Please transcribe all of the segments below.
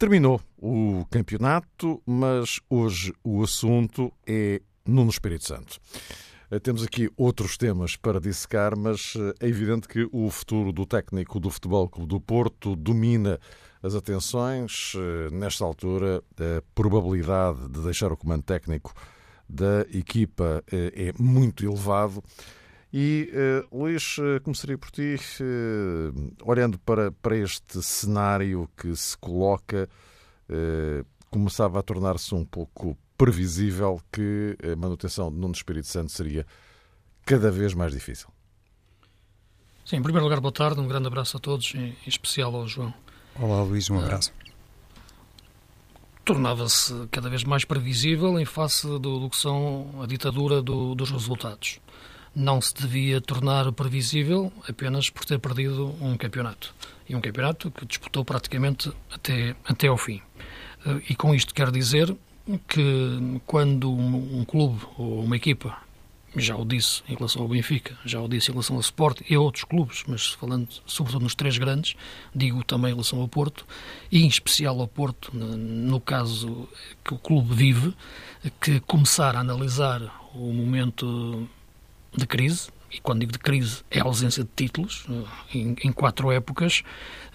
Terminou o campeonato, mas hoje o assunto é Nuno Espírito Santo. Eh, temos aqui outros temas para dissecar, mas eh, é evidente que o futuro do técnico do Futebol Clube do Porto domina as atenções. Eh, nesta altura, a probabilidade de deixar o comando técnico da equipa é muito elevado. E, uh, Luís, uh, começaria por ti, uh, olhando para, para este cenário que se coloca, uh, começava a tornar-se um pouco previsível que a manutenção de Nuno Espírito Santo seria cada vez mais difícil. Sim, em primeiro lugar, boa tarde, um grande abraço a todos, em especial ao João. Olá, Luís, um abraço tornava-se cada vez mais previsível em face do, do que são a ditadura do, dos resultados. Não se devia tornar previsível apenas por ter perdido um campeonato. E um campeonato que disputou praticamente até, até ao fim. Eh, e com isto quero dizer que quando um, um clube ou uma equipa já o disse em relação ao Benfica, já o disse em relação ao Sport e a outros clubes, mas falando sobretudo nos três grandes, digo também em relação ao Porto, e em especial ao Porto, no caso que o clube vive, que começar a analisar o momento de crise, e quando digo de crise é a ausência de títulos, em, em quatro épocas,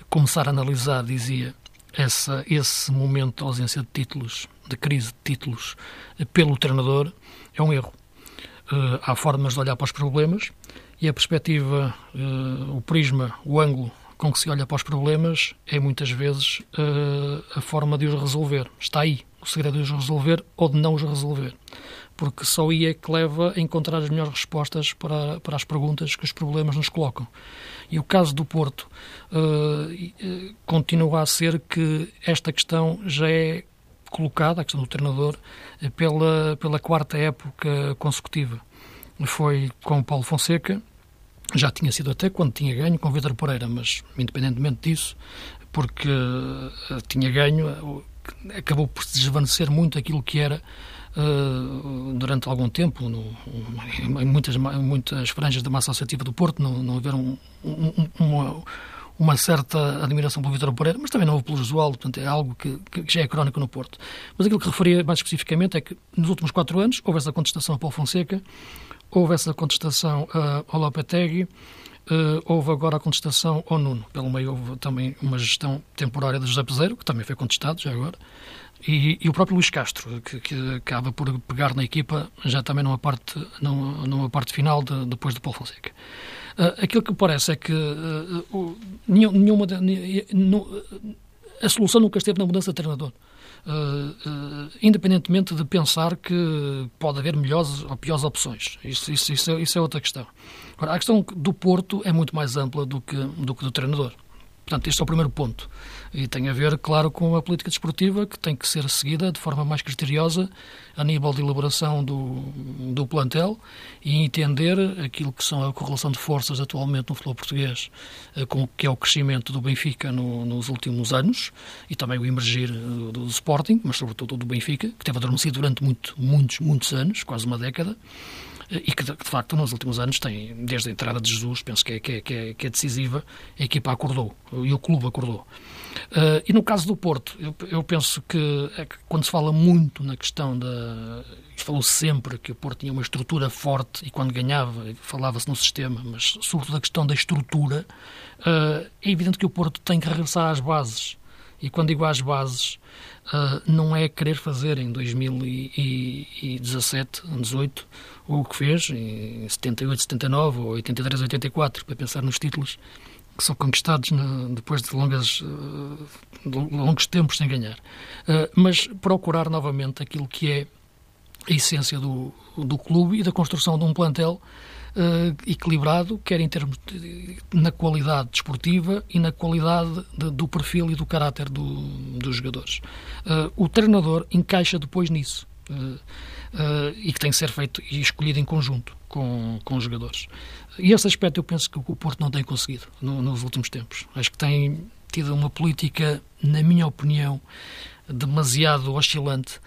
começar a analisar, dizia, essa, esse momento de ausência de títulos, de crise de títulos, pelo treinador, é um erro Uh, há formas de olhar para os problemas e a perspectiva, uh, o prisma, o ângulo com que se olha para os problemas é muitas vezes uh, a forma de os resolver. Está aí o segredo de os resolver ou de não os resolver. Porque só aí é que leva a encontrar as melhores respostas para, para as perguntas que os problemas nos colocam. E o caso do Porto continua a ser que esta questão já é colocada, a questão do treinador, eh, pela, pela quarta época consecutiva. Foi com Paulo Fonseca, já tinha sido até quando tinha ganho com o Vitor Pereira, mas independentemente disso, porque uh, tinha ganho, uh, acabou por se desvanecer muito aquilo que era uh, durante algum tempo, no, em muitas, muitas franjas da massa associativa do Porto, não, não um, um, uma, uma certa admiração pelo Vitor Pereira, mas também não houve pelo Josual, portanto é algo que, que, já é crónico no Porto. Mas aquilo que referia mais especificamente é que nos últimos quatro anos houve essa contestação a Paulo Fonseca, houve essa contestação ao Lopetegui, uh, houve agora a contestação ao Nuno. Pelo meio houve também uma gestão temporária de José Peseiro, que também foi contestado já agora, e, e, o próprio Luís Castro, que, que, acaba por pegar na equipa já também numa parte, numa, parte final de, depois de Paulo Fonseca. Uh, aquilo que parece é que uh, nenhuma, nenhuma, a solução nunca esteve na mudança de treinador. Uh, independentemente de pensar que pode haver melhores ou piores opções. Isso, isso, isso, é, isso é outra questão. Agora, a questão do Porto é muito mais ampla do que, do que do treinador. Portanto, este é o primeiro ponto. E tem a ver, claro, com a política desportiva que tem que ser seguida de forma mais criteriosa a nível de elaboração do, do plantel e entender aquilo que são a correlação de forças atualmente no futebol português, eh, com o que é o crescimento do Benfica no, nos últimos anos e também o emergir do, do Sporting, mas sobretudo do Benfica, que teve adormecido durante muito, muitos, muitos anos, quase uma década e que, de facto, nos últimos anos tem, desde a entrada de Jesus, penso que é, que é, que é, que é decisiva, a equipa acordou e o clube acordou. Uh, e no caso do Porto, eu, eu penso que, é que, quando se fala muito na questão da. Falou -se sempre que o Porto tinha uma estrutura forte e quando ganhava falava-se no sistema, mas sobretudo a questão da estrutura, uh, é evidente que o Porto tem que regressar às bases. E quando digo às bases, uh, não é querer fazer em 2017, 18, o que fez em 78, 79 ou 83, 84, para pensar nos títulos que são conquistados depois de, longas, uh, de longos tempos sem ganhar. Uh, mas procurar novamente aquilo que é a essência do, do clube e da construção de um plantel uh, equilibrado, quer em termos de, na qualidade desportiva e na qualidade de, do perfil e do caráter do, dos jogadores. Uh, o treinador encaixa depois nisso. Uh, e que tem que ser feito e escolhido em conjunto com, com os jogadores. E esse aspecto eu penso que o Porto não tem conseguido no, nos últimos tempos. Acho que tem tido uma política, na minha opinião, demasiado oscilante.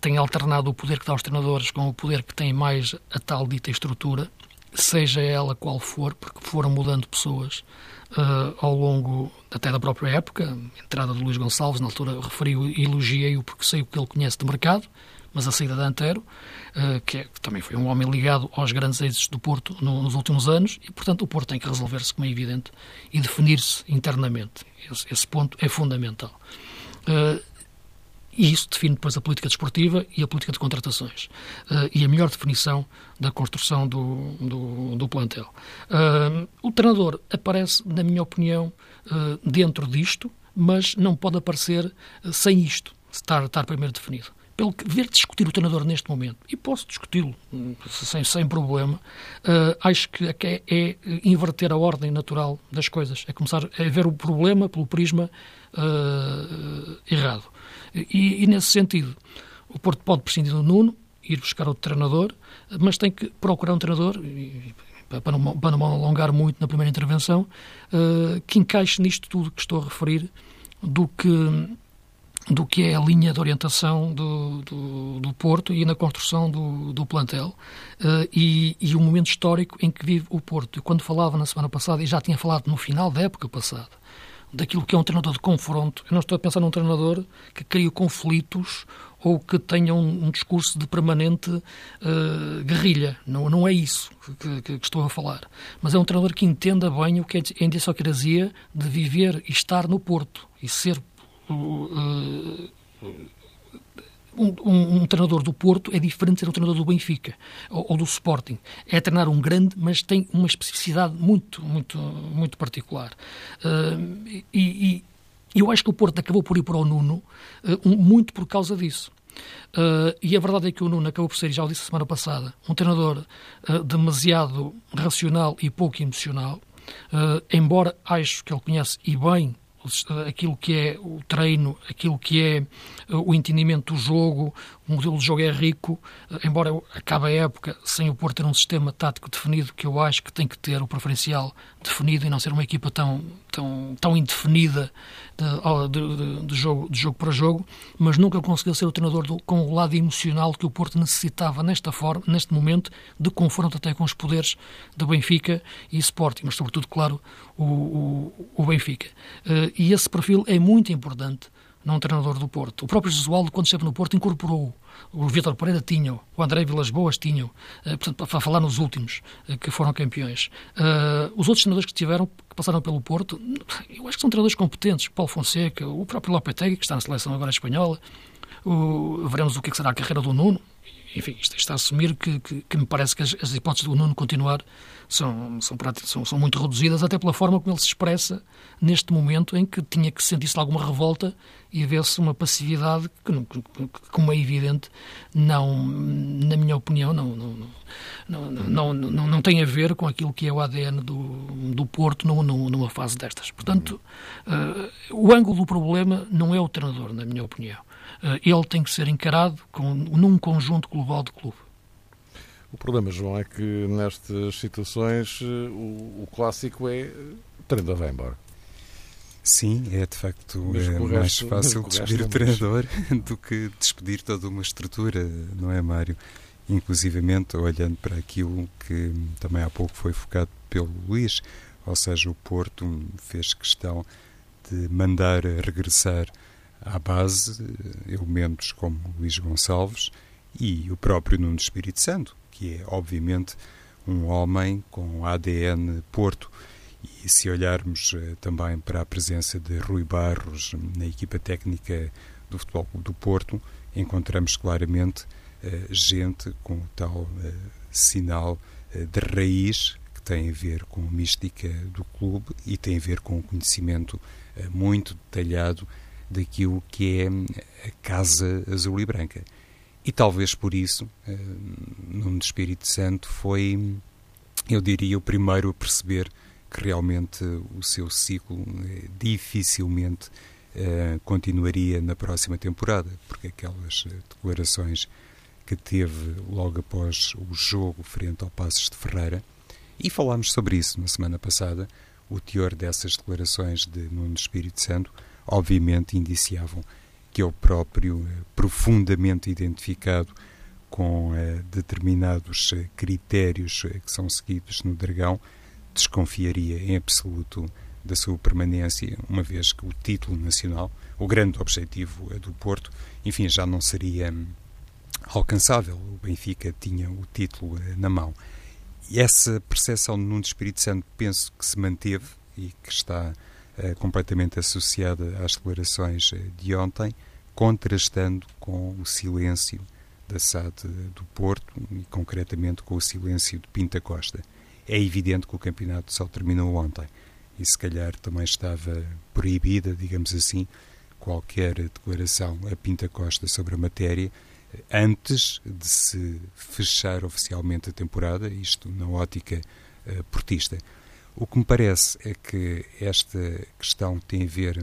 Tem alternado o poder que dá aos treinadores com o poder que tem mais a tal dita estrutura, seja ela qual for, porque foram mudando pessoas uh, ao longo até da própria época. A entrada de Luís Gonçalves, na altura referiu e elogiei-o porque sei o que ele conhece de mercado, mas a saída de Antero, que, é, que, também foi um homem ligado aos grandes êxitos do Porto no, nos últimos anos, e portanto o Porto tem que resolver-se, como é evidente, e definir-se internamente. Esse, esse, ponto é fundamental. Uh, e isso define depois a política desportiva e a política de contratações. Uh, e a melhor definição da construção do, do, do plantel. Uh, o treinador aparece, na minha opinião, uh, dentro disto, mas não pode aparecer sem isto, estar, estar primeiro definido. Pelo que ver discutir o treinador neste momento, e posso discuti-lo sem, sem problema, acho que é, é, inverter a ordem natural das coisas, é começar a ver o problema pelo prisma errado. E, e, nesse sentido, o Porto pode prescindir do Nuno, ir buscar outro treinador, mas tem que procurar um treinador, e, para, não, para não alongar muito na primeira intervenção, uh, que encaixe nisto tudo que estou a referir, do que, do que é a linha de orientação do, do, do Porto e na construção do, do plantel uh, e, e o momento histórico em que vive o Porto. Quando falava na semana passada, e já tinha falado no final da época passada, daquilo que é um treinador de confronto. Eu não estou a pensar num treinador que crie conflitos ou que tenha um, um discurso de permanente uh, guerrilha. Não, não é isso que, que, que, estou a falar. Mas é um treinador que entenda bem o que é a idiosincrasia de viver e estar no Porto e ser um, um, um, treinador do Porto é diferente de ser um treinador do Benfica ou, ou, do Sporting. É treinar um grande, mas tem uma especificidade muito, muito, muito particular. Uh, e, e, eu acho que o Porto acabou por ir para o Nuno uh, muito por causa disso. Uh, e a verdade é que o Nuno acabou por ser, já o disse semana passada, um treinador demasiado racional e pouco emocional. embora acho que ele conhece e bem aquilo que é o treino, aquilo que é eh, o entendimento do jogo, o modelo de jogo é rico, eh, embora acabe a época sem o Porto ter um sistema tático definido, que eu acho que tem que ter o preferencial definido e não ser uma equipa tão, tão, tão indefinida de, de, de, jogo, de jogo para jogo, mas nunca conseguiu ser o treinador do, com o lado emocional que o Porto necessitava nesta forma, neste momento, de confronto até com os poderes do Benfica e Sporting, mas sobretudo, claro, o, o, o Benfica. Uh, e esse perfil é muito importante num treinador do Porto. O próprio Jesualdo, quando esteve no Porto, incorporou o Vítor Pereira tinha, o André Vilas Boas tinham, uh, portanto, para falar nos últimos uh, que foram campeões. Uh, os outros treinadores que tiveram, que passaram pelo Porto, eu acho que são treinadores competentes. Paulo Fonseca, o próprio Lopetegui, que está na seleção agora espanhola. O, veremos o que, é será a carreira do Nuno. Enfim, isto está a assumir que, que, que me parece que as, as, hipóteses do Nuno continuar são, são, são, são muito reduzidas, até pela forma como ele se expressa neste momento em que tinha que sentir-se alguma revolta e vê-se uma passividade que, como é evidente, não, na minha opinião, não, não, não, não, tem a ver com aquilo que é o ADN do, do Porto numa fase destas. Portanto, uh, o ângulo do problema não é o treinador, na minha opinião. Uh, ele tem que ser encarado com, num conjunto global de clube. O problema, João, é que nestas situações eh, o, o clássico é o treinador vai embora. Sim, é de facto é mais fácil despedir o treinador do que despedir toda uma estrutura, não é, Mário? Inclusivamente, olhando para aquilo que também há pouco foi focado pelo Luís, ou seja, o Porto fez questão de mandar regressar à base elementos como Luís Gonçalves e o próprio Nuno Espírito Santo, que é, obviamente, um homem com ADN Porto e se olharmos uh, também para a presença de Rui Barros na equipa técnica do Futebol Clube do Porto, encontramos claramente uh, gente com tal uh, sinal de raiz que tem a ver com a mística do clube e tem a ver com o conhecimento muito detalhado daquilo que é a Casa Azul e Branca. E talvez por isso, Nuno Espírito Santo foi, eu diria, o primeiro a perceber que realmente o seu ciclo eh, dificilmente uh, continuaria na próxima temporada, porque aquelas eh, declarações que teve logo após o jogo frente ao Passos de Ferreira. E falámos sobre isso na semana passada. O teor dessas declarações de Nuno Espírito Santo, obviamente, indiciavam que ele próprio, eh, profundamente identificado com eh, determinados eh, critérios que são seguidos no Dragão, desconfiaria em absoluto da sua permanência, uma vez que o título nacional, o grande objetivo do Porto, enfim, já não seria hum, alcançável. O Benfica tinha o título na mão. E essa percepção de Nuno Espírito Santo penso que se manteve e que está completamente associada às declarações de ontem, contrastando com o silêncio da SAD do Porto e concretamente com o silêncio de Pinta Costa. É evidente que o campeonato só terminou ontem e se calhar também estava proibida, digamos assim, qualquer declaração a Pinta Costa sobre a matéria antes de se fechar oficialmente a temporada, isto na ótica uh, portista. O que me parece é que esta questão tem a ver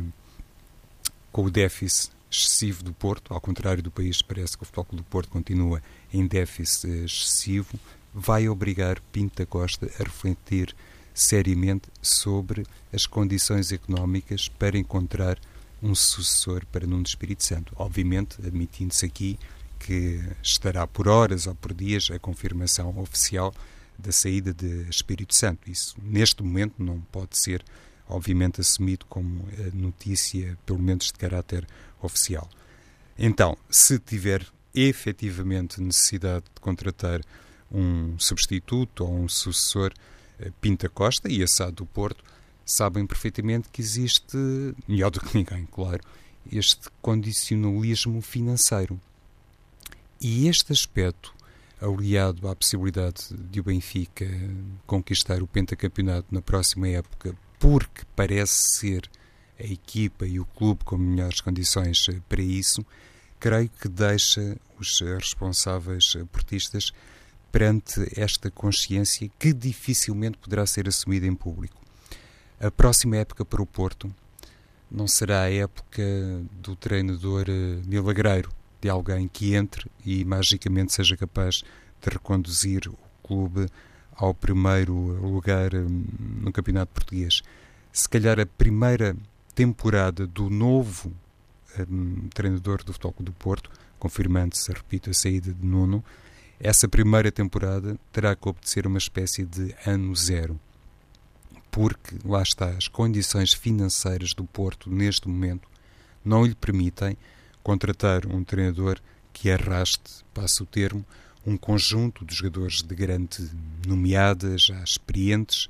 com o déficit excessivo do Porto, ao contrário do país, parece que o Futebol do Porto continua em déficit excessivo, vai obrigar Pinto da Costa a refletir seriamente sobre as condições económicas para encontrar um sucessor para Nuno Espírito Santo. Obviamente, admitindo-se aqui que estará por horas ou por dias a confirmação oficial da saída de Espírito Santo. Isso, neste momento, não pode ser, obviamente, assumido como notícia, pelo menos de caráter oficial. Então, se tiver efetivamente necessidade de contratar um substituto ou um sucessor, eh, Pinta Costa e Assado do Porto sabem perfeitamente que existe, melhor do que ninguém, claro, este condicionalismo financeiro. E este aspecto, aliado à possibilidade de o Benfica conquistar o pentacampeonato na próxima época, porque parece ser a equipa e o clube com melhores condições eh, para isso, creio que deixa os responsáveis eh, portistas perante esta consciência que dificilmente poderá ser assumida em público. A próxima época para o Porto não será a época do treinador eh, milagreiro, de alguém que entre e magicamente seja capaz de reconduzir o clube ao primeiro lugar no Campeonato Português. Se calhar a primeira temporada do novo um, treinador do Futebol do Porto, confirmando-se, repito, a saída de Nuno, essa primeira temporada terá que obter uma espécie de ano zero. Porque, lá está, as condições financeiras do Porto, neste momento, não lhe permitem contratar um treinador que arraste, passa o termo, um conjunto de jogadores de grande nomeada, já experientes,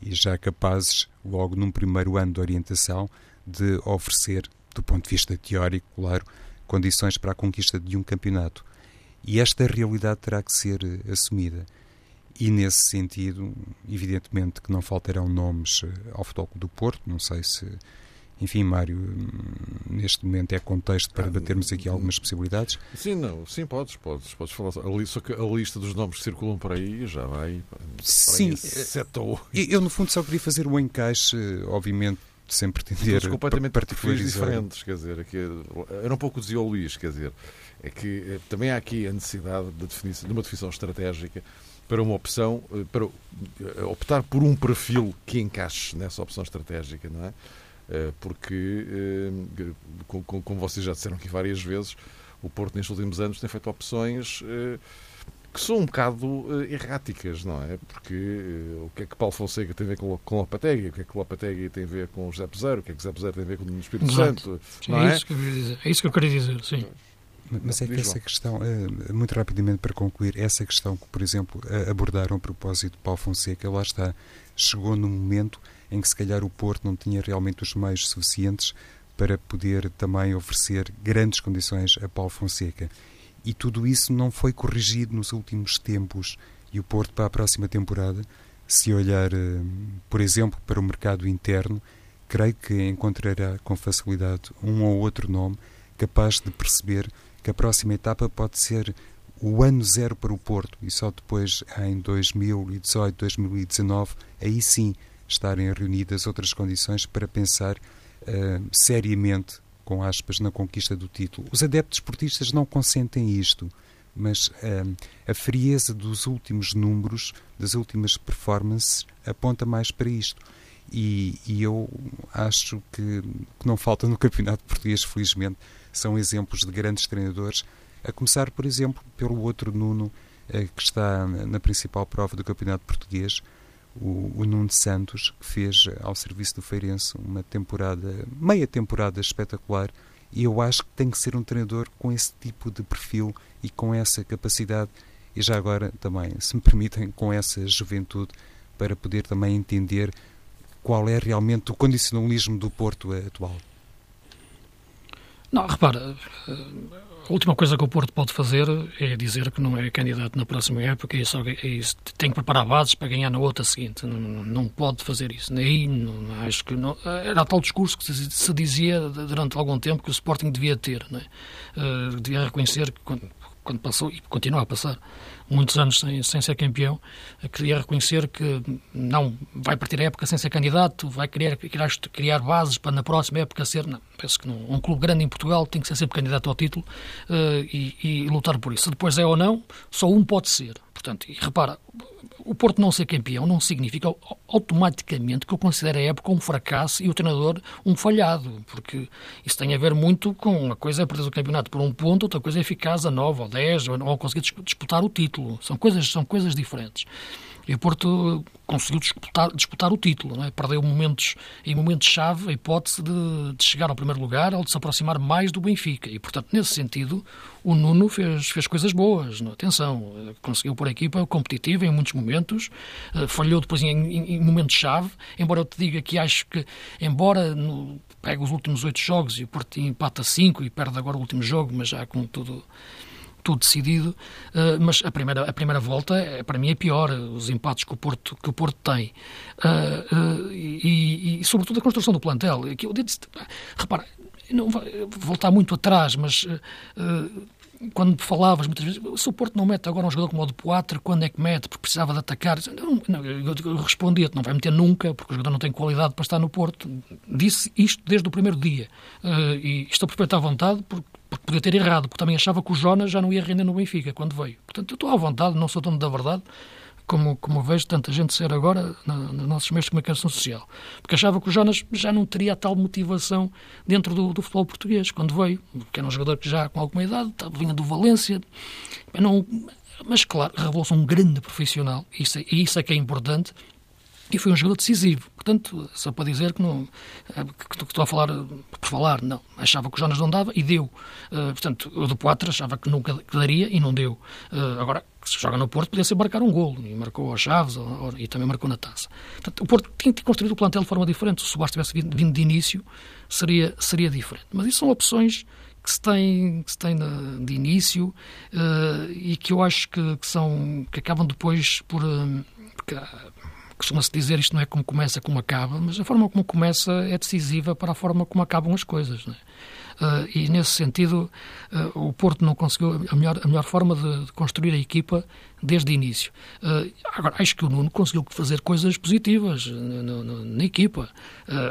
e já capazes, logo num primeiro ano de orientação, de oferecer, do ponto de vista teórico, claro, condições para a conquista de um campeonato. E esta realidade terá que ser eh, assumida. E nesse sentido, evidentemente que não faltarão nomes eh, ao Futebol do Porto, não sei se enfim, Mário, neste momento é contexto para debatermos aqui algumas possibilidades. Sim, não, sim, podes, podes, podes falar. Só que a lista dos nomes que circulam por aí já vai. Sim, setou. Eu, no fundo, só queria fazer o um encaixe, obviamente, sem pretender. Completamente perfis diferentes, quer dizer, aqui, era um pouco dizia o Luís, quer dizer, é que eh, também há aqui a necessidade de, definição, de uma definição estratégica para uma opção, eh, para eh, optar por um perfil que encaixe nessa opção estratégica, não é? Eh, porque, eh, como vocês já disseram aqui várias vezes, o Porto nestes últimos anos tem feito opções eh, que são um bocado erráticas, não é? Porque o que é que Paulo Fonseca tem a ver com, com Lopategui, o que é que Lopategui tem a ver com o José Peseiro, o que é que José Peseiro tem a ver com o Espírito Exato. Santo, não é? É isso, que eu queria dizer. é isso que eu queria dizer, sim. Mas é que essa questão, muito rapidamente para concluir, essa questão que, por exemplo, abordaram a propósito de Paulo Fonseca, lá está, chegou no momento em que se calhar o Porto não tinha realmente os meios suficientes para poder também oferecer grandes condições a Paulo Fonseca. E tudo isso não foi corrigido nos últimos tempos. E o Porto, para a próxima temporada, se olhar, eh, por exemplo, para o mercado interno, creio que encontrará com facilidade um ou outro nome capaz de perceber que a próxima etapa pode ser o ano zero para o Porto e só depois, em 2018, 2019, aí sim estarem reunidas outras condições para pensar uh, seriamente, com aspas, na conquista do título. Os adeptos esportistas não consentem isto, mas um, a frieza dos últimos números, das últimas performances, aponta mais para isto. E, e eu acho que, que não falta no campeonato português, felizmente, são exemplos de grandes treinadores, a começar, por exemplo, pelo outro Nuno eh, que está na principal prova do campeonato português, o, o Nuno Santos, que fez ao serviço do Feirense uma temporada, meia temporada espetacular, e eu acho que tem que ser um treinador com esse tipo de perfil e com essa capacidade, e já agora também, se me permitem, com essa juventude, para poder também entender qual é realmente o condicionalismo do Porto atual. Não, repara, a última coisa que o Porto pode fazer é dizer que não é candidato na próxima época e só, tem que preparar bases para ganhar na outra seguinte. Não, não pode fazer isso. Aí acho que não, era tal discurso que se, dizia durante algum tempo que o Sporting devia ter. Não é? uh, devia reconhecer que quando passou e continua a passar muitos anos sem, sem ser campeão, queria reconhecer que não vai partir a época sem ser candidato, vai querer criar, criar bases para na próxima época ser. Não, penso que um clube grande em Portugal tem que ser sempre candidato ao título uh, e, e lutar por isso. Se depois é ou não, só um pode ser. Portanto, e repara, o Porto não ser campeão não significa automaticamente que eu considere a época um fracasso e o treinador um falhado, porque isso tem a ver muito com uma coisa é perder o campeonato por um ponto, outra coisa é ficar a 9 ou 10 ou, ou conseguir disputar o título. São coisas, são coisas diferentes. E o Porto conseguiu disputar, disputar o título, não é? perdeu momentos, em momentos-chave a hipótese de, de, chegar ao primeiro lugar ou de se aproximar mais do Benfica. E, portanto, nesse sentido, o Nuno fez, fez coisas boas. Não? Atenção, conseguiu pôr a equipa competitiva em muitos momentos, uh, falhou depois em, em, em momentos-chave. Embora eu te diga que acho que, embora no, pega os últimos oito jogos e o Porto empata cinco e perde agora o último jogo, mas já com tudo tudo decidido, uh, mas a primeira, a primeira volta, é, para mim, é pior, os empates que o Porto, que o Porto tem. Uh, e, e, sobretudo, a construção do plantel. Que eu disse, repara, não voltar muito atrás, mas quando falavas muitas vezes, se o Porto não mete agora um jogador como o de Poitre, quando é que mete? Porque precisava de atacar. Não, não, eu respondia-te, não vai meter nunca, porque o jogador não tem qualidade para estar no Porto. Disse isto desde o primeiro dia. Uh, e estou perfeito à vontade, porque porque podia ter errado, porque também achava que o Jonas já não ia render no Benfica quando veio. Portanto, eu estou à vontade, não sou dono da verdade, como, como vejo tanta gente ser agora nos nossos meios de comunicação social. Porque achava que o Jonas já não teria a tal motivação dentro do, do futebol português quando veio, que era um jogador que já com alguma idade, vinha do Valência, não, mas claro, revelou-se um grande profissional, isso, é, e isso é que é importante, e foi um jogador decisivo. Portanto, só para dizer que não eh, que estou a falar por falar, não. Achava que o Jonas não dava e deu. Uh, portanto, o do achava que nunca daria e não deu. Uh, agora, se joga no Porto, podia ser marcar um golo. E marcou aos Chaves ou, ou, e também marcou na taça. Portanto, o Porto tinha que construir o plantel de forma diferente. Se o Soares tivesse vindo, vindo de início, seria, seria diferente. Mas isso são opções que se tem, que se de, de início uh, e que eu acho que, que, são, que acabam depois por. porque, costuma-se dizer isto não é como começa, como acaba, mas a forma como começa é decisiva para a forma como acabam as coisas. Uh, e nesse sentido, uh, o Porto não conseguiu a melhor, a melhor forma de, de construir a equipa desde o início. Uh, agora, acho que o Nuno conseguiu fazer coisas positivas na, na, na equipa.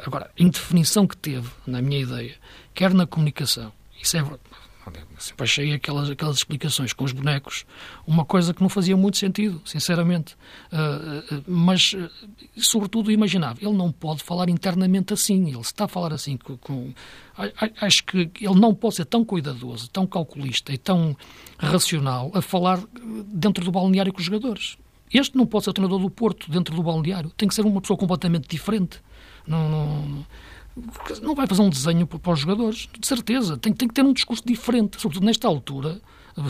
agora, a indefinição que teve, na minha ideia, quer na comunicação, isso é Sempre achei aquelas, aquelas explicações com os bonecos uma coisa que não fazia muito sentido, sinceramente. Uh, uh, mas, uh, sobretudo, imaginava, ele não pode falar internamente assim. Ele está a falar assim com, com. Acho que ele não pode ser tão cuidadoso, tão calculista e tão racional a falar dentro do balneário com os jogadores. Este não pode ser o treinador do Porto dentro do balneário. Tem que ser uma pessoa completamente diferente. Não, não, não vai fazer um desenho para os jogadores, de certeza. Tem, tem que ter um discurso diferente, sobretudo nesta altura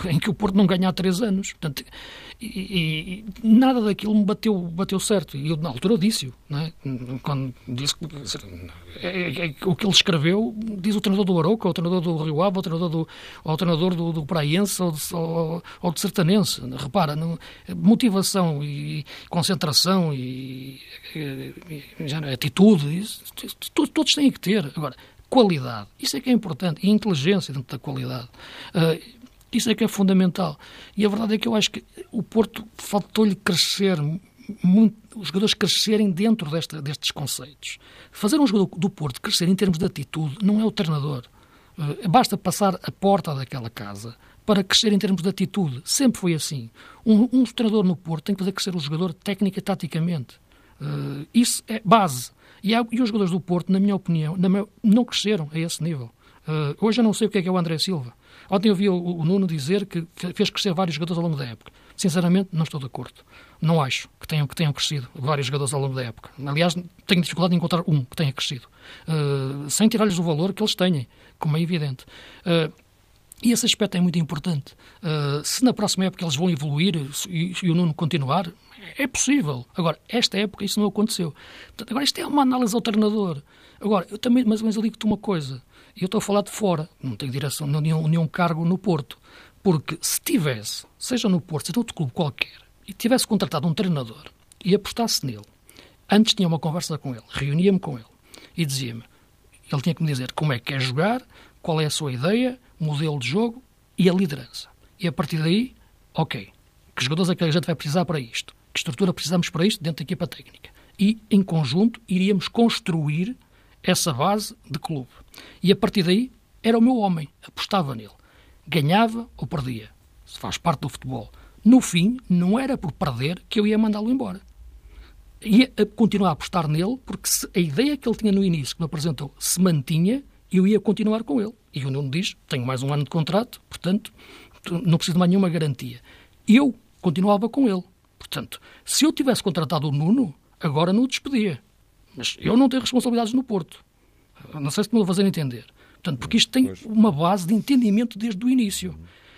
em que o Porto não ganha há três anos. Portanto, e, e, nada daquilo me bateu, bateu certo. E eu, na altura, disse-o. É? Quando disse que é, é, é, o que ele escreveu, diz o treinador do Aroca, o treinador do Rio Ave, o treinador do, o treinador do, do Praense ou, ou, ou do Sertanense. Repara, não, motivação e concentração e, e, e atitude, isso, todos, todos têm que ter. Agora, qualidade, isso é que é importante, e inteligência dentro da qualidade. Uh, isso é que é fundamental. E a verdade é que eu acho que o Porto faltou-lhe crescer muito, os jogadores crescerem dentro desta, destes conceitos. Fazer um jogador do Porto crescer em termos de atitude não é o treinador. Uh, basta passar a porta daquela casa para crescer em termos de atitude. Sempre foi assim. Um, um treinador no Porto tem que fazer crescer o jogador técnica e taticamente. Uh, isso é base. E, há, e, os jogadores do Porto, na minha opinião, na minha, não cresceram a esse nível. Uh, hoje eu não sei o que é, que é o André Silva. Ontem eu vi o, o, Nuno dizer que fez crescer vários jogadores ao longo da época. Sinceramente, não estou de acordo. Não acho que tenham, que tenham crescido vários jogadores ao longo da época. Aliás, tenho dificuldade em encontrar um que tenha crescido. Uh, sem tirar-lhes o valor que eles têm, como é evidente. Uh, e esse aspecto é muito importante. Uh, se na próxima época eles vão evoluir e, e, o Nuno continuar, é possível. Agora, esta época isso não aconteceu. Portanto, agora, isto é uma análise ao treinador. Agora, eu também, ou menos, eu digo-te uma coisa. Eu estou a falar de fora, não tenho direção, nenhum, nenhum cargo no Porto. Porque se tivesse, seja no Porto, seja outro clube qualquer, e tivesse contratado um treinador e apostasse nele, antes tinha uma conversa com ele, reunia-me com ele e dizia-me, ele tinha que me dizer como é que quer jogar, qual é a sua ideia, modelo de jogo e a liderança. E a partir daí, ok, que jogadores é que a gente vai precisar para isto? Que estrutura precisamos para isto dentro da equipa técnica? E, em conjunto, iríamos construir essa base de clube. E a partir daí, era o meu homem, apostava nele. Ganhava ou perdia. Se faz parte do futebol. No fim, não era por perder que eu ia mandá-lo embora. Ia continuar a apostar nele, porque se a ideia que ele tinha no início, que me apresentou, se mantinha, eu ia continuar com ele. E o Nuno diz: tenho mais um ano de contrato, portanto, não preciso de mais nenhuma garantia. Eu continuava com ele. Portanto, se eu tivesse contratado o Nuno, agora não o despedia. Mas eu não tenho responsabilidades no Porto. Não sei se me vou fazer entender. Portanto, porque isto tem uma base de entendimento desde o início.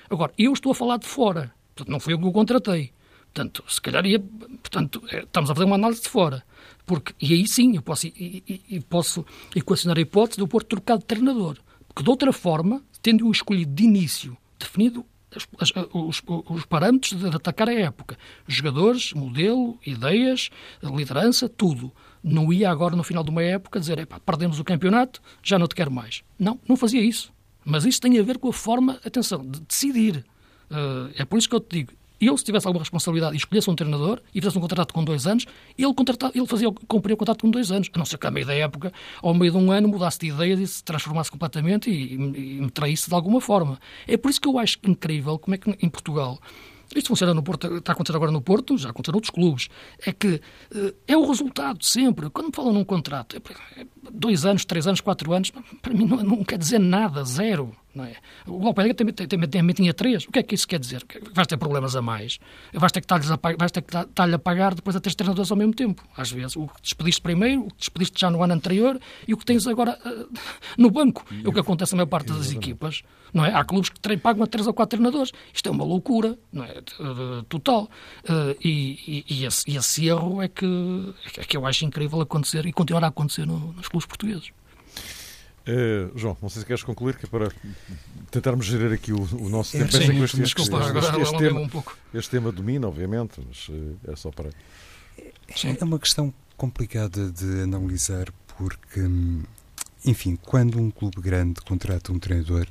Agora, eu estou a falar de fora. Portanto, não foi eu que o contratei. Portanto, se calhar ia. Portanto, é, estamos a fazer uma análise de fora. Porque, e aí sim, eu posso, e, e, e posso equacionar a hipótese eu pôr trocado de treinador. Porque, de outra forma, tendo-o escolhido de início, definido as, as, os, os, parâmetros de atacar a época, jogadores, modelo, ideias, liderança, tudo. Não ia agora, no final de uma época, dizer, perdemos o campeonato, já não te quero mais. Não, não fazia isso. Mas isso tem a ver com a forma, atenção, de decidir. Uh, é por isso que eu te digo, eu, se tivesse alguma responsabilidade e escolhesse um treinador e fizesse um contrato com dois anos, ele, ele fazia, cumpria o contrato com dois anos. A não ser que, a meio da época, ao meio de um ano, mudasse de ideias e se transformasse completamente e, e, e me traísse de alguma forma. É por isso que eu acho incrível como é que em Portugal isto funciona no Porto, está a acontecer agora no Porto, já aconteceu noutros clubes. É que uh, é o resultado sempre. Quando me falam num contrato, é, é dois anos, três anos, quatro anos, para mim não, não quer dizer nada, zero. Não é? O Lopetegui também, também, também tinha três. O que é que isso quer dizer? Vais ter problemas a mais. Vais ter que estar-lhe a, a pagar depois a ter treinadores ao mesmo tempo. Às vezes, o que despediste primeiro, o que despediste já no ano anterior e o que tens agora uh, no banco. É o que acontece na maior parte das equipas. Não é? Há clubes que pagam a três ou quatro treinadores. Isto é uma loucura, não é? Total. Uh, e, e, esse, esse, erro é que, é que eu acho incrível acontecer e continuar a acontecer no, nos clubes portugueses. Uh, João, não sei se queres concluir, que é para tentarmos gerir aqui o, o nosso tempo. Sim, este, este, este, este, tema, um pouco. este tema domina, obviamente, mas uh, é só para. Sim. É uma questão complicada de analisar, porque, enfim, quando um clube grande contrata um treinador,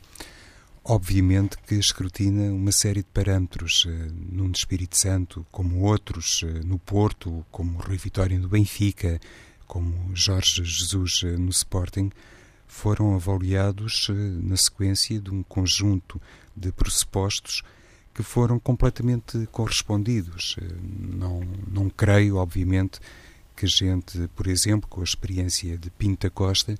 obviamente que escrutina uma série de parâmetros, uh, num de Espírito Santo, como outros, uh, no Porto, como Rui Vitória no Benfica, como Jorge Jesus no Sporting foram avaliados eh, na sequência de um conjunto de pressupostos que foram completamente correspondidos. Eh, não, não creio, obviamente, que a gente, por exemplo, com a experiência de Pinta Costa,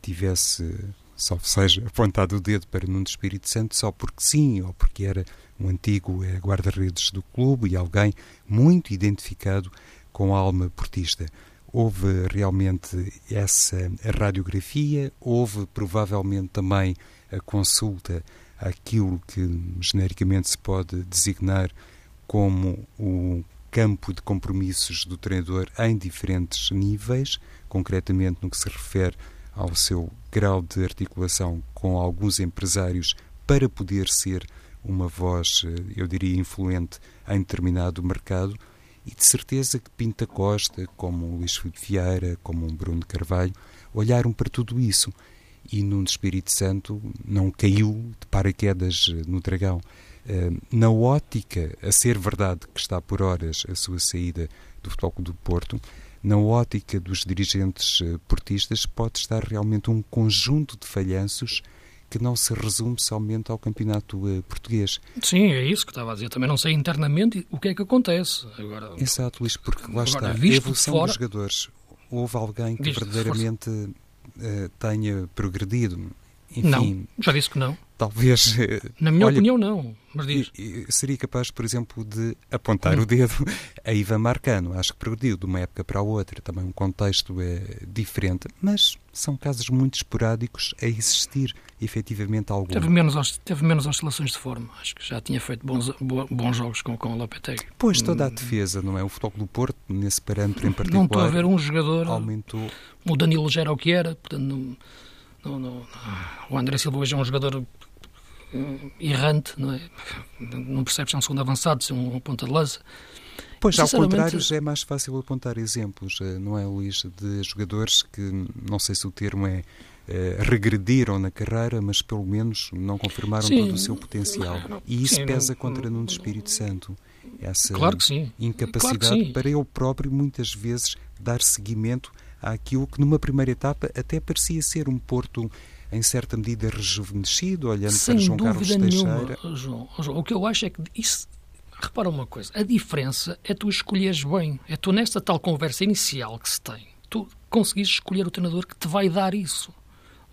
tivesse, só seja, apontado o dedo para Nuno Espírito Santo só porque sim, ou porque era um antigo eh, guarda-redes do clube e alguém muito identificado com a alma portista houve realmente essa radiografia, houve provavelmente também a consulta àquilo que genericamente se pode designar como o campo de compromissos do treinador em diferentes níveis, concretamente no que se refere ao seu grau de articulação com alguns empresários para poder ser uma voz, eu diria, influente em determinado mercado e de certeza que Pinta Costa, como o Luís Filipe Vieira, como um Bruno Carvalho, olharam para tudo isso e no Espírito Santo não caiu de paraquedas eh, no dragão. Eh, na ótica, a ser verdade que está por horas a sua saída do Futebol do Porto, na ótica dos dirigentes eh, portistas pode estar realmente um conjunto de falhanços que não se resume somente ao campeonato uh, português. Sim, é isso que estava a dizer. Também não sei internamente o que é que acontece. Agora, Exato, Luís, porque lá agora, está, a evolução fora, dos jogadores. Houve alguém que verdadeiramente uh, tenha progredido? Enfim, não, já disse que não. Talvez. Na minha olha, opinião, não. Mas diz. Seria capaz, por exemplo, de apontar hum. o dedo a Ivan Marcano. Acho que progrediu de uma época para a outra. Também um contexto é diferente. Mas são casos muito esporádicos a existir, efetivamente, algum. Teve menos, teve menos oscilações de forma. Acho que já tinha feito bons, bons jogos com, com o Lopetegui. Pois, toda a hum. defesa, não é? O Futebol do Porto, nesse parâmetro em particular. Não estou a ver um jogador. Aumentou. O Danilo já era o que era, portanto. Não, não, não, o André Silva hoje é um jogador errante, não é? Não percebe se é um segundo avançado, se é um ponta de lança. Pois, ao contrário, já é mais fácil apontar exemplos, eh, não é, Luís, de jogadores que, não sei se o termo é, é regrediram na carreira, mas pelo menos não confirmaram sim, todo o seu potencial. E isso sim, pesa não, contra Nuno Espírito Santo. Essa claro incapacidade claro para ele próprio, muitas vezes, dar seguimento àquilo que numa primeira etapa até parecia ser um Porto em certa medida rejuvenescido, olhando Sem para João Carlos nenhuma, Teixeira. João, João, o que eu acho é que isso repara uma coisa, a diferença é tu escolheres bem. É tu, nesta tal conversa inicial que se tem, tu conseguires escolher o treinador que te vai dar isso.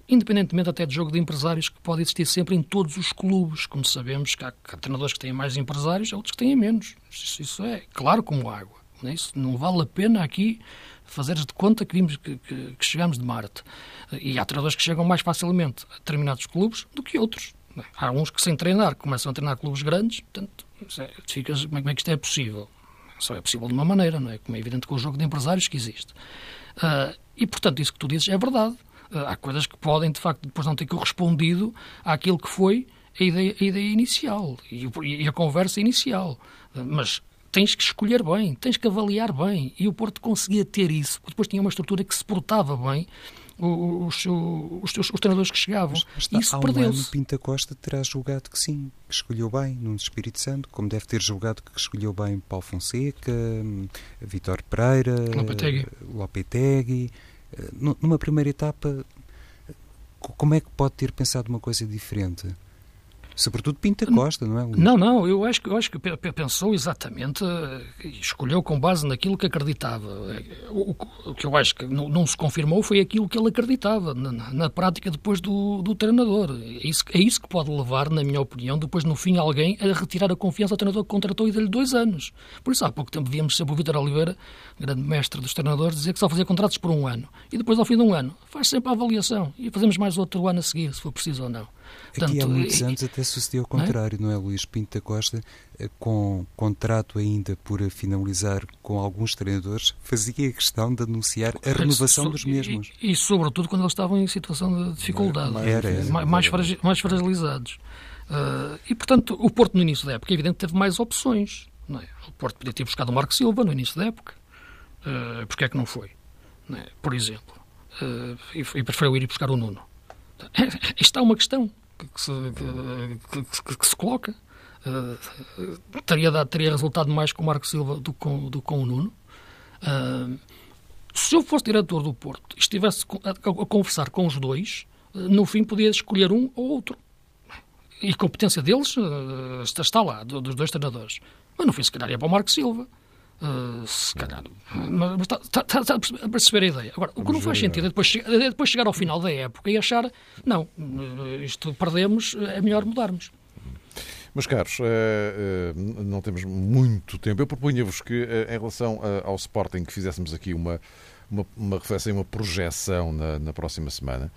Independentemente até de jogo de empresários que pode existir sempre em todos os clubes. Como sabemos que há, há treinadores que têm mais empresários, há outros que têm menos. Isso, isso é claro como água. Não, é isso não vale a pena aqui fazeres de conta que vimos que, que, que chegamos de Marte. E há treinadores que chegam mais facilmente a determinados clubes do que outros. Há uns que, sem treinar, começam a treinar clubes grandes, portanto, é, ficas, como é que isto é possível? Só é possível de uma maneira, não é? Como é evidente com o jogo de empresários que existe. Uh, e, portanto, isso que tu dizes é verdade. Uh, há coisas que podem, de facto, depois não ter correspondido àquilo que foi a ideia, a ideia inicial e, e, a conversa inicial. Uh, mas tens que escolher bem, tens que avaliar bem. E o Porto conseguia ter isso, porque depois tinha uma estrutura que se portava bem os, os, os, os treinadores que chegavam. Mas, isso perdeu-se. Um Pinta Costa terá julgado que sim, que escolheu bem no Espírito Santo, como deve ter julgado que escolheu bem Paulo Fonseca, Vitor Pereira, Lopetegui. Lopetegui. Eh, numa primeira etapa, como é que pode ter pensado uma coisa diferente? Sobretudo Pinta Costa, não é? Não, não, eu acho, eu acho que pensou exatamente, escolheu com base naquilo que acreditava. O, o que eu acho que não, não, se confirmou foi aquilo que ele acreditava na, na prática depois do, do treinador. É isso, é isso que pode levar, na minha opinião, depois no fim alguém a retirar a confiança ao treinador que contratou e deu-lhe dois anos. Por isso há pouco tempo víamos sempre o Vítor Oliveira, grande mestre dos treinadores, dizer que só fazia contratos por um ano. E depois, ao fim de um ano, faz sempre a avaliação e fazemos mais outro ano a seguir, se for preciso ou não. Portanto, Aqui há muitos anos até sucedeu o contrário, não é, não é Luís Pinto da Costa, eh, com contrato ainda por finalizar com alguns treinadores, fazia a questão de anunciar a renovação so, dos mesmos. E, e, sobretudo quando eles estavam em situação de dificuldade, era, era, mais, mais, fragil, mais fragilizados. Uh, e, portanto, o Porto no início da época, é evidente, teve mais opções. É? O Porto podia ter buscado o Marco Silva no início da época. Uh, porque é que não foi? Não é? Por exemplo. Uh, e, e preferiu ir buscar o Nuno. Isto é uma questão que se, que, que, se coloca. Uh, teria, dado, teria resultado mais com o Marco Silva do que com, do com o Nuno. Uh, se eu fosse diretor do Porto e estivesse a, a, conversar com os dois, uh, no fim podia escolher um ou outro. E a competência deles está, está lá, do, dos dois treinadores. Mas no fim, se calhar, ia para o Marco Silva. Uh, se calhar. Mas está, está, está, a perceber a ideia. Agora, o que não faz sentido é depois, é depois chegar ao final da época e achar, não, isto perdemos, é melhor mudarmos. Meus caros, eh, eh, não temos muito tempo. Eu propunha-vos que, eh, em relação ao Sporting, que fizéssemos aqui uma, uma, uma reflexão, uma projeção na, na próxima semana.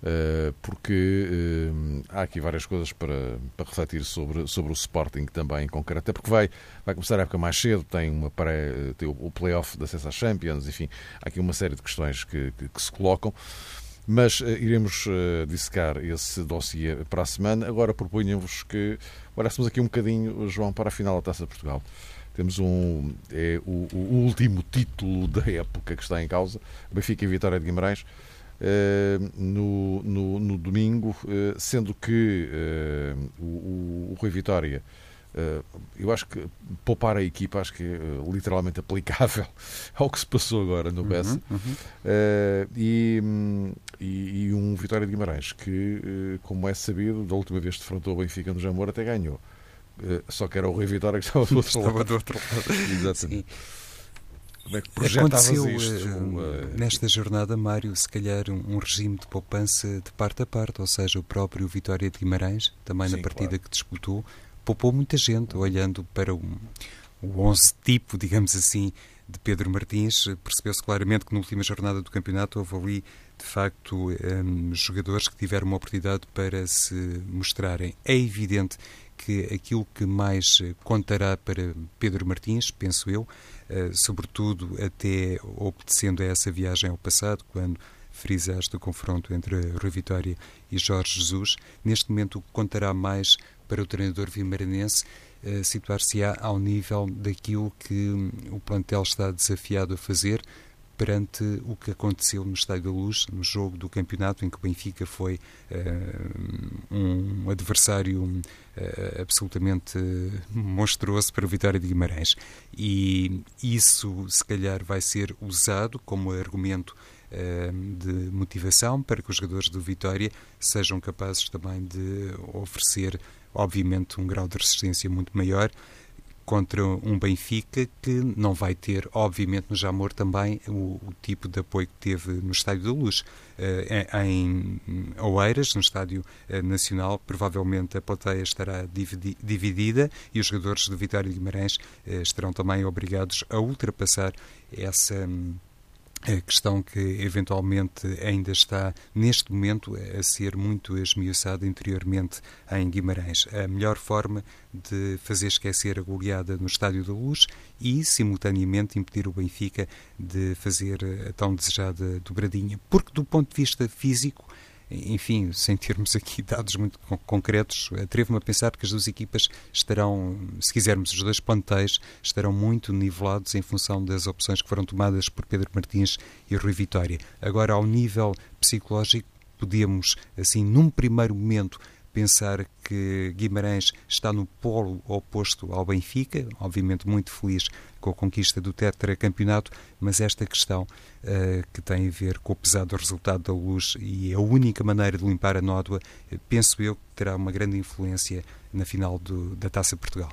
Eh, porque uh, há aqui várias coisas para, para refletir sobre, sobre o Sporting também em concreto, até porque vai, vai começar a época mais cedo, tem, uma pré, tem o playoff da acesso às Champions, enfim, há aqui uma série de questões que, que, que se colocam. Mas uh, iremos uh, dissecar esse dossiê para a semana. Agora propunha-vos que olhássemos aqui um bocadinho, João, para a final da Taça de Portugal. Temos um, é, o, o último título da época que está em causa, Benfica e Vitória de Guimarães. Uh, no, no, no, domingo, uh, sendo que uh, o, o, Rui Vitória, eu acho que poupar a equipa, acho que é literalmente aplicável ao que se passou agora no BES. Uhum, uhum. e, e, e, um Vitória de Guimarães que, eh, como é sabido, da última vez que defrontou o Benfica no Jamor até ganhou. Eh, só que era o Rui Vitória que estava do outro estava lado. Do outro lado. Exatamente. Sim. Como é que Aconteceu isto? Uh, nesta jornada, Mário, se calhar um, um, regime de poupança de parte a parte, ou seja, o próprio Vitória de Guimarães, também Sim, na partida claro. que disputou, poupou muita gente, olhando para o, o 11 tipo, digamos assim, de Pedro Martins, percebeu-se claramente que na última jornada do campeonato houve ali, de facto, um, jogadores que tiveram uma oportunidade para se mostrarem. É evidente que aquilo que mais contará para Pedro Martins, penso eu, uh, sobretudo até obedecendo a essa viagem ao passado, quando frisaste o confronto entre Rui Vitória e Jorge Jesus, neste momento contará mais para o treinador vimaranense uh, situar-se-á ao nível daquilo que o plantel está desafiado a fazer perante o que aconteceu no Estádio da Luz, no jogo do campeonato, em que o Benfica foi uh, um adversário uh, absolutamente monstruoso para o Vitória de Guimarães. E isso, se calhar, vai ser usado como argumento uh, de motivação para que os jogadores do Vitória sejam capazes também de oferecer, obviamente, um grau de resistência muito maior contra um Benfica que não vai ter, obviamente, no Jamor também o, o tipo de apoio que teve no Estádio da Luz. Uh, em Oeiras, no Estádio uh, Nacional, provavelmente a plateia estará dividi dividida e os jogadores do Vitória de Guimarães uh, estarão também obrigados a ultrapassar essa. Um, a questão que eventualmente ainda está neste momento a ser muito esmiuçada interiormente em Guimarães. A melhor forma de fazer esquecer a goleada no Estádio da Luz e, simultaneamente, impedir o Benfica de fazer a tão desejada dobradinha. Porque, do ponto de vista físico, enfim, sem termos aqui dados muito concretos, atrevo-me a pensar que as duas equipas estarão, se quisermos, os dois plantéis estarão muito nivelados em função das opções que foram tomadas por Pedro Martins e Rui Vitória. Agora, ao nível psicológico, podemos, assim, num primeiro momento, pensar que Guimarães está no polo oposto ao Benfica, obviamente muito feliz com a conquista do tetracampeonato, mas esta questão uh, que tem a ver com o pesado resultado da luz e a única maneira de limpar a nódoa, penso eu que terá uma grande influência na final do, da Taça Portugal.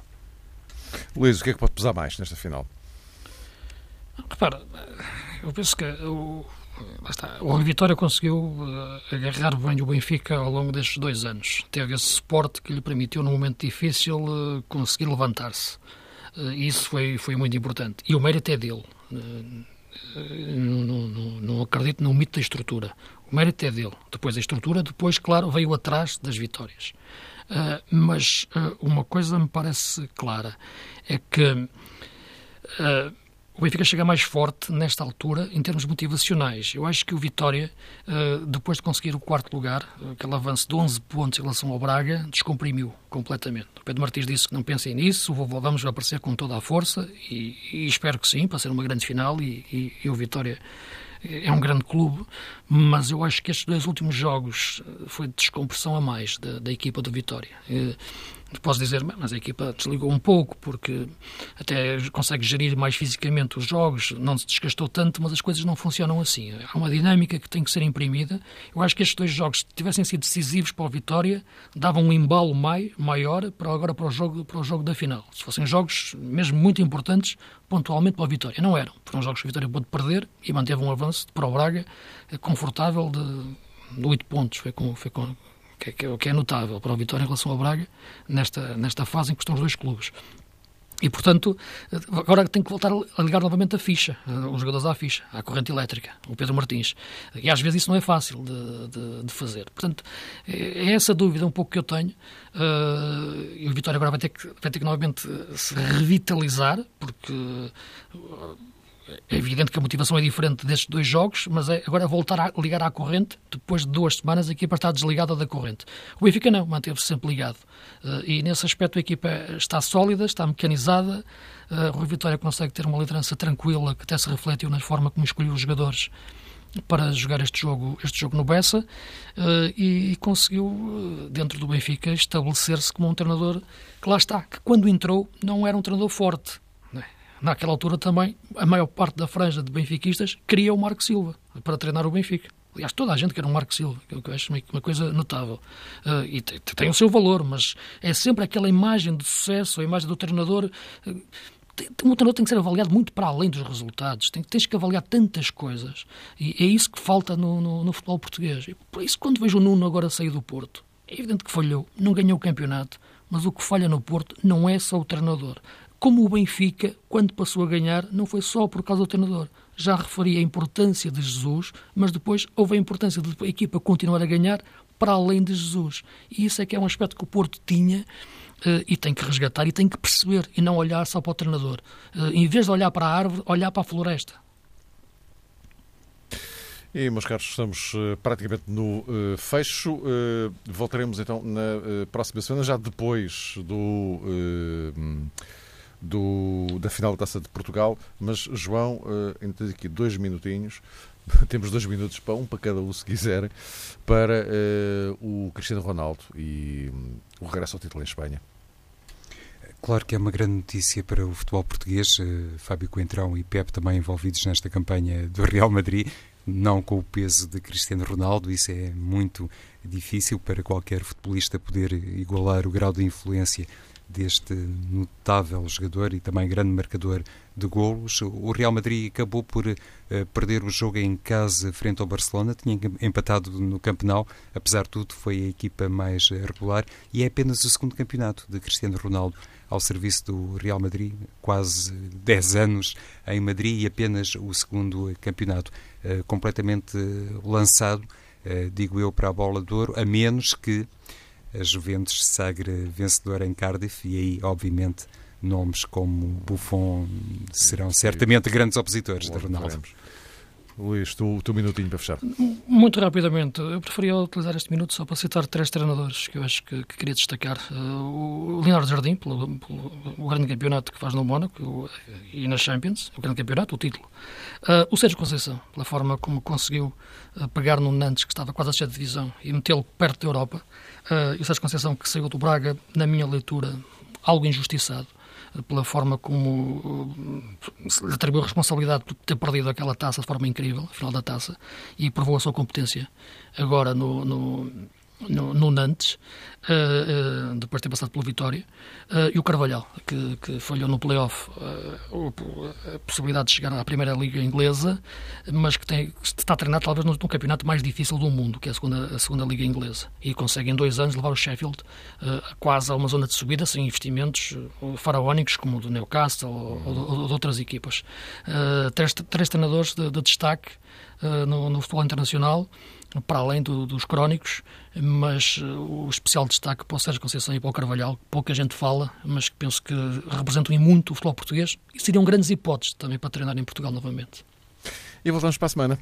Luís, o que é que pode pesar mais nesta final? Repara, eu penso que o, está, o Vitória conseguiu uh, agarrar bem o Benfica ao longo destes dois anos. Teve esse suporte que lhe permitiu, num momento difícil, uh, conseguir levantar-se. Uh, isso foi, foi muito importante. E o mérito é dele. Não, não, não, acredito no mito da estrutura. O mérito é dele. Depois a estrutura, depois, claro, veio atrás das vitórias. mas uma coisa me parece clara é que o Benfica chega mais forte nesta altura em termos motivacionais. Eu acho que o Vitória, eh, depois de conseguir o quarto lugar, aquele avanço de 11 pontos em relação ao Braga, descomprimiu completamente. O Pedro Martins disse que não pensem nisso, vamos aparecer com toda a força e, e espero que sim, para ser uma grande final e, e, e o Vitória é um grande clube, mas eu acho que estes dois últimos jogos eh, foi de descompressão a mais da, da equipa do Vitória. Posso dizer, mas a equipa desligou um pouco, porque até consegue gerir mais fisicamente os jogos, não se desgastou tanto, mas as coisas não funcionam assim. Há uma dinâmica que tem que ser imprimida. Eu acho que estes dois jogos, se tivessem sido decisivos para a vitória, davam um embalo mai, maior para agora para o, jogo, para o jogo da final. Se fossem jogos mesmo muito importantes, pontualmente para a vitória. Não eram. Foram jogos que a vitória pôde perder e manteve um avanço para o Braga eh, confortável de, de 8 pontos. Foi com, foi com que, que, que é notável para o Vitória em relação ao Braga, nesta, nesta fase em que estão os dois clubes. E, portanto, agora tem que voltar a ligar novamente a ficha, eh, os jogadores à ficha, à corrente elétrica, o Pedro Martins. E às vezes isso não é fácil de, de, de fazer. Portanto, é, é essa dúvida um pouco que eu tenho. Uh, e o Vitória agora vai ter, que, vai ter que novamente se revitalizar, porque é evidente que a motivação é diferente destes dois jogos, mas é agora voltar a ligar à corrente. Depois de duas semanas, a equipa está desligada da corrente. O Benfica não, manteve-se sempre ligado. Eh, e nesse aspecto a equipa está sólida, está mecanizada. Uh, Rui Vitória consegue ter uma liderança tranquila, que até se refletiu na forma como escolheu os jogadores para jogar este jogo, este jogo no Bessa uh, e conseguiu, dentro do Benfica, estabelecer-se como um treinador que lá está, que quando entrou não era um treinador forte, naquela altura também, a maior parte da franja de benfiquistas queria o Marco Silva para treinar o Benfica. Aliás, toda a gente quer um Marco Silva, que eu acho uma coisa notável. Uh, e tem, tem, o seu valor, mas é sempre aquela imagem de sucesso, a imagem do treinador. Uh, um treinador tem que ser avaliado muito para além dos resultados. Tem, tens que avaliar tantas coisas. E é isso que falta no, no, no futebol português. E por isso, quando vejo o Nuno agora sair do Porto, é evidente que falhou, não ganhou o campeonato, mas o que falha no Porto não é só o treinador. Como o Benfica, quando passou a ganhar, não foi só por causa do treinador. Já referi a importância de Jesus, mas depois houve a importância de a equipa continuar a ganhar para além de Jesus. E isso é que é um aspecto que o Porto tinha Uh, e tem que resgatar e tem que perceber e não olhar só para o treinador. Uh, em vez de olhar para a árvore, olhar para a floresta. E, meus caros, estamos uh, praticamente no fecho. voltaremos então na próxima semana, já depois do, do, da final da Taça de Portugal. Mas, João, ainda tens aqui dois minutinhos. Temos dois minutos para um para cada um, se quiserem, para o Cristiano Ronaldo e um, o regresso ao título em Espanha. Claro que é uma grande notícia para o futebol português. Uh, Fábio Coentrão e Pep também envolvidos nesta campanha do Real Madrid, não com o peso de Cristiano Ronaldo. Isso é muito difícil para qualquer futebolista poder igualar o grau de influência deste notável jogador e também grande marcador de golos. O Real Madrid acabou por uh, perder o jogo em casa frente ao Barcelona, tinha empatado no Campeonato, apesar de tudo foi a equipa mais regular e é apenas o segundo campeonato de Cristiano Ronaldo ao serviço do Real Madrid, quase 10 anos em Madrid e apenas o segundo campeonato, uh, completamente lançado, digo eu, para a bola de ouro, a menos que a Juventus se sagre vencedora em Cardiff e aí, obviamente, nomes como Buffon serão certamente grandes opositores de Ronaldo. Luís, tu, o teu minutinho para fechar. Muito rapidamente, eu preferia utilizar este minuto só para citar três treinadores que eu acho que, que queria destacar. Uh, o Leonardo Jardim, pelo, pelo, o grande campeonato que faz no Mónaco e na Champions, o grande campeonato, o título. Uh, o Sérgio Conceição, pela forma como conseguiu uh, pegar no Nantes, que estava quase a ser de divisão, e metê-lo perto da Europa. E o Sérgio Conceição, que saiu do Braga, na minha leitura, algo injustiçado pela forma como lhe atribuiu a responsabilidade por ter perdido aquela taça de forma incrível, final da taça, e provou a sua competência. Agora no, no no, no Nantes, uh, uh, depois de ter passado pela Vitória, uh, e o Carvalhal, que, que falhou no playoff a possibilidade de chegar à Primeira Liga Inglesa, mas que tem, está a treinar talvez no, campeonato mais difícil do mundo, que é a segunda, a segunda Liga Inglesa, e consegue em dois anos levar o Sheffield quase a uma zona de subida, sem investimentos faraónicos, como o do Newcastle ou, ou, ou de outras equipas. três, três treinadores de, de destaque no, no futebol internacional, para além do, dos crónicos, mas uh, o especial destaque para o Sérgio Conceição e para o Carvalhal, pouca gente fala, mas que penso que representam muito o futebol português e seriam grandes hipóteses também para treinar em Portugal novamente. E voltamos para a semana.